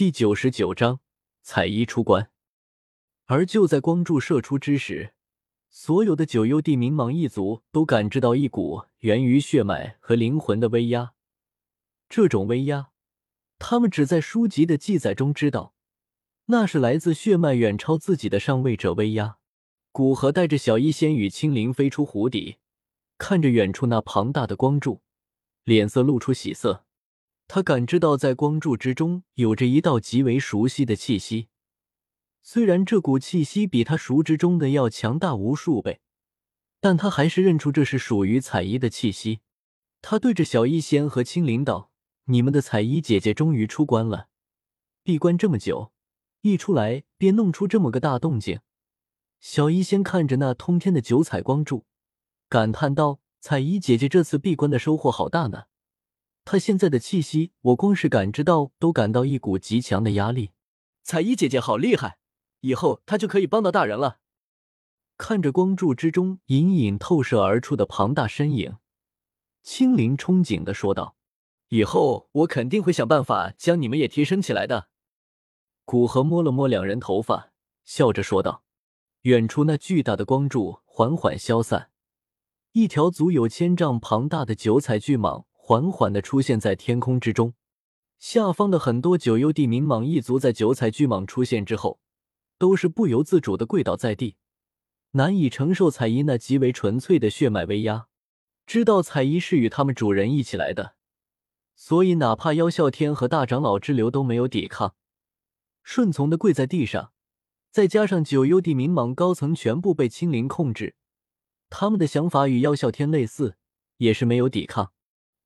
第九十九章彩衣出关。而就在光柱射出之时，所有的九幽地冥蟒一族都感知到一股源于血脉和灵魂的威压。这种威压，他们只在书籍的记载中知道，那是来自血脉远超自己的上位者威压。古河带着小医仙与青灵飞出湖底，看着远处那庞大的光柱，脸色露出喜色。他感知到，在光柱之中有着一道极为熟悉的气息。虽然这股气息比他熟知中的要强大无数倍，但他还是认出这是属于彩衣的气息。他对着小医仙和青灵道：“你们的彩衣姐姐终于出关了，闭关这么久，一出来便弄出这么个大动静。”小医仙看着那通天的九彩光柱，感叹道：“彩衣姐姐这次闭关的收获好大呢。”他现在的气息，我光是感知到都感到一股极强的压力。彩衣姐姐好厉害，以后她就可以帮到大人了。看着光柱之中隐隐透射而出的庞大身影，青灵憧憬的说道：“以后我肯定会想办法将你们也提升起来的。”古河摸了摸两人头发，笑着说道：“远处那巨大的光柱缓缓消散，一条足有千丈庞大的九彩巨蟒。”缓缓的出现在天空之中，下方的很多九幽地冥蟒一族在九彩巨蟒出现之后，都是不由自主的跪倒在地，难以承受彩衣那极为纯粹的血脉威压。知道彩衣是与他们主人一起来的，所以哪怕妖啸天和大长老之流都没有抵抗，顺从的跪在地上。再加上九幽地冥蟒高层全部被青灵控制，他们的想法与妖啸天类似，也是没有抵抗。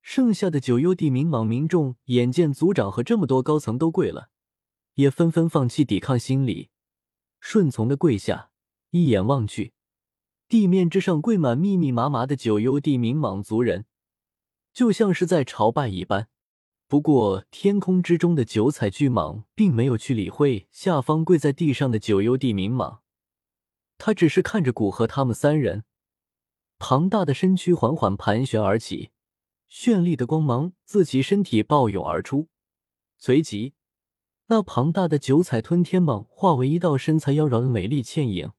剩下的九幽地冥蟒民众眼见族长和这么多高层都跪了，也纷纷放弃抵抗心理，顺从的跪下。一眼望去，地面之上跪满密密麻麻的九幽地冥蟒族人，就像是在朝拜一般。不过，天空之中的九彩巨蟒并没有去理会下方跪在地上的九幽地冥蟒，他只是看着古河他们三人，庞大的身躯缓缓盘旋而起。绚丽的光芒自其身体暴涌而出，随即，那庞大的九彩吞天蟒化为一道身材妖娆的美丽倩影。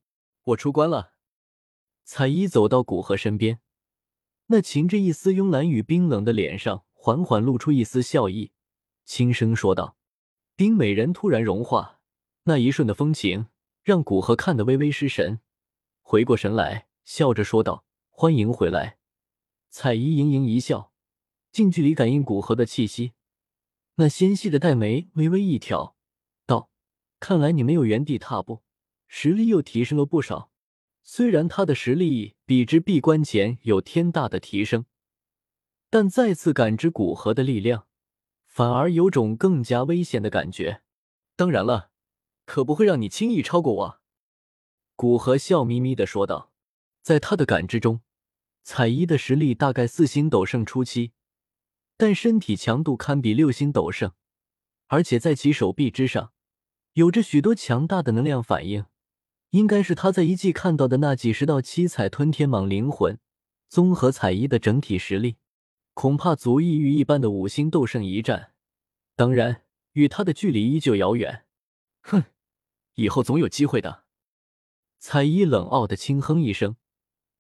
我出关了。彩衣走到古河身边，那噙着一丝慵懒与冰冷的脸上缓缓露出一丝笑意，轻声说道：“冰美人突然融化，那一瞬的风情让古河看得微微失神。回过神来，笑着说道：‘欢迎回来。’彩衣盈盈一笑。”近距离感应古河的气息，那纤细的黛眉微微一挑，道：“看来你没有原地踏步，实力又提升了不少。虽然他的实力比之闭关前有天大的提升，但再次感知古河的力量，反而有种更加危险的感觉。当然了，可不会让你轻易超过我。”古河笑眯眯的说道。在他的感知中，彩衣的实力大概四星斗圣初期。但身体强度堪比六星斗圣，而且在其手臂之上有着许多强大的能量反应，应该是他在一季看到的那几十道七彩吞天蟒灵魂综合彩衣的整体实力，恐怕足以与一般的五星斗圣一战。当然，与他的距离依旧遥远。哼，以后总有机会的。彩衣冷傲的轻哼一声，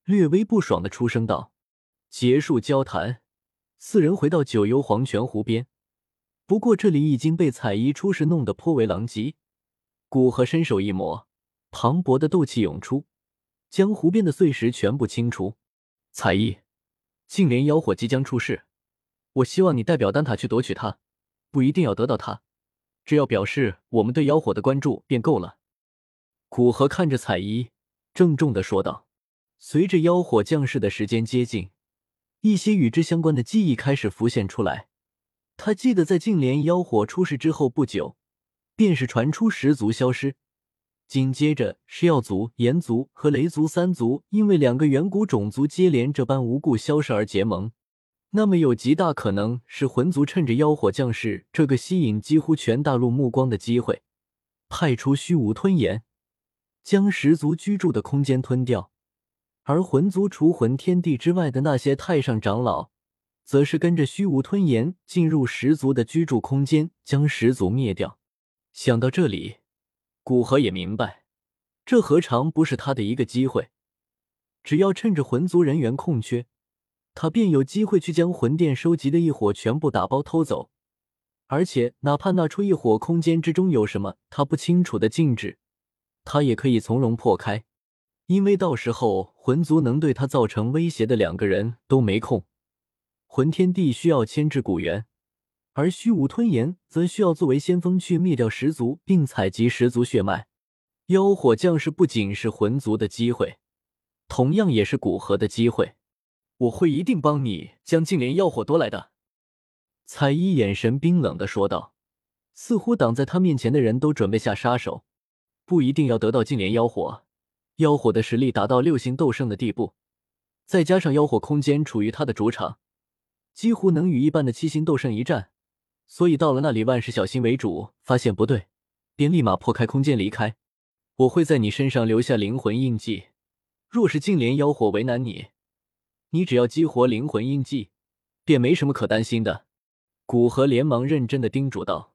略微不爽的出声道：“结束交谈。”四人回到九幽黄泉湖边，不过这里已经被彩衣出世弄得颇为狼藉。古河伸手一抹，磅礴的斗气涌出，将湖边的碎石全部清除。彩衣，净莲妖火即将出世，我希望你代表丹塔去夺取它，不一定要得到它，只要表示我们对妖火的关注便够了。古河看着彩衣，郑重的说道：“随着妖火降世的时间接近。”一些与之相关的记忆开始浮现出来。他记得在净莲妖火出世之后不久，便是传出十族消失，紧接着是药族、炎族和雷族三族因为两个远古种族接连这般无故消失而结盟。那么有极大可能是魂族趁着妖火降世这个吸引几乎全大陆目光的机会，派出虚无吞炎，将十族居住的空间吞掉。而魂族除魂天地之外的那些太上长老，则是跟着虚无吞炎进入十族的居住空间，将十族灭掉。想到这里，古河也明白，这何尝不是他的一个机会？只要趁着魂族人员空缺，他便有机会去将魂殿收集的异火全部打包偷走。而且，哪怕那出异火空间之中有什么他不清楚的禁制，他也可以从容破开。因为到时候魂族能对他造成威胁的两个人都没空。魂天帝需要牵制古元，而虚无吞炎则需要作为先锋去灭掉十族，并采集十族血脉。妖火将士不仅是魂族的机会，同样也是古河的机会。我会一定帮你将净莲妖火夺来的。彩衣眼神冰冷的说道，似乎挡在他面前的人都准备下杀手。不一定要得到净莲妖火。妖火的实力达到六星斗圣的地步，再加上妖火空间处于他的主场，几乎能与一般的七星斗圣一战。所以到了那里，万事小心为主。发现不对，便立马破开空间离开。我会在你身上留下灵魂印记。若是净莲妖火为难你，你只要激活灵魂印记，便没什么可担心的。古河连忙认真的叮嘱道：“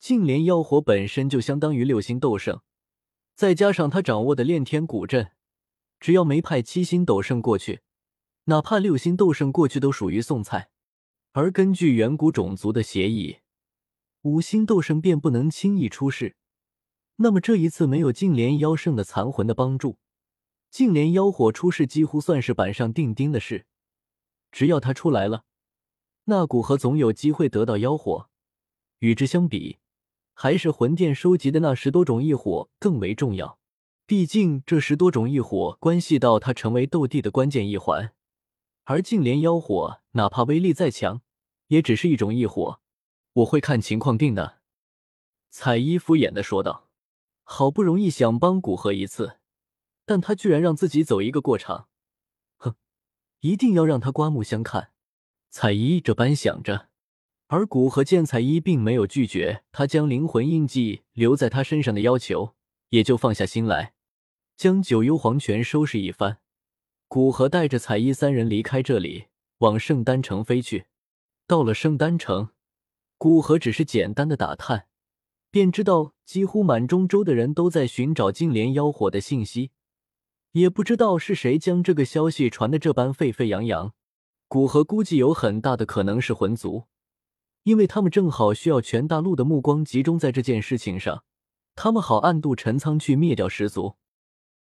净莲妖火本身就相当于六星斗圣。”再加上他掌握的炼天古阵，只要没派七星斗圣过去，哪怕六星斗圣过去都属于送菜。而根据远古种族的协议，五星斗圣便不能轻易出世。那么这一次没有净莲妖圣的残魂的帮助，净莲妖火出世几乎算是板上钉钉的事。只要他出来了，那古河总有机会得到妖火。与之相比，还是魂殿收集的那十多种异火更为重要，毕竟这十多种异火关系到他成为斗帝的关键一环。而净莲妖火哪怕威力再强，也只是一种异火，我会看情况定的。”彩衣敷衍的说道。好不容易想帮古河一次，但他居然让自己走一个过场，哼，一定要让他刮目相看。彩衣这般想着。而古河见彩衣并没有拒绝他将灵魂印记留在他身上的要求，也就放下心来，将九幽黄泉收拾一番。古河带着彩衣三人离开这里，往圣丹城飞去。到了圣丹城，古河只是简单的打探，便知道几乎满中州的人都在寻找净莲妖火的信息，也不知道是谁将这个消息传得这般沸沸扬扬。古河估计有很大的可能是魂族。因为他们正好需要全大陆的目光集中在这件事情上，他们好暗度陈仓去灭掉十族。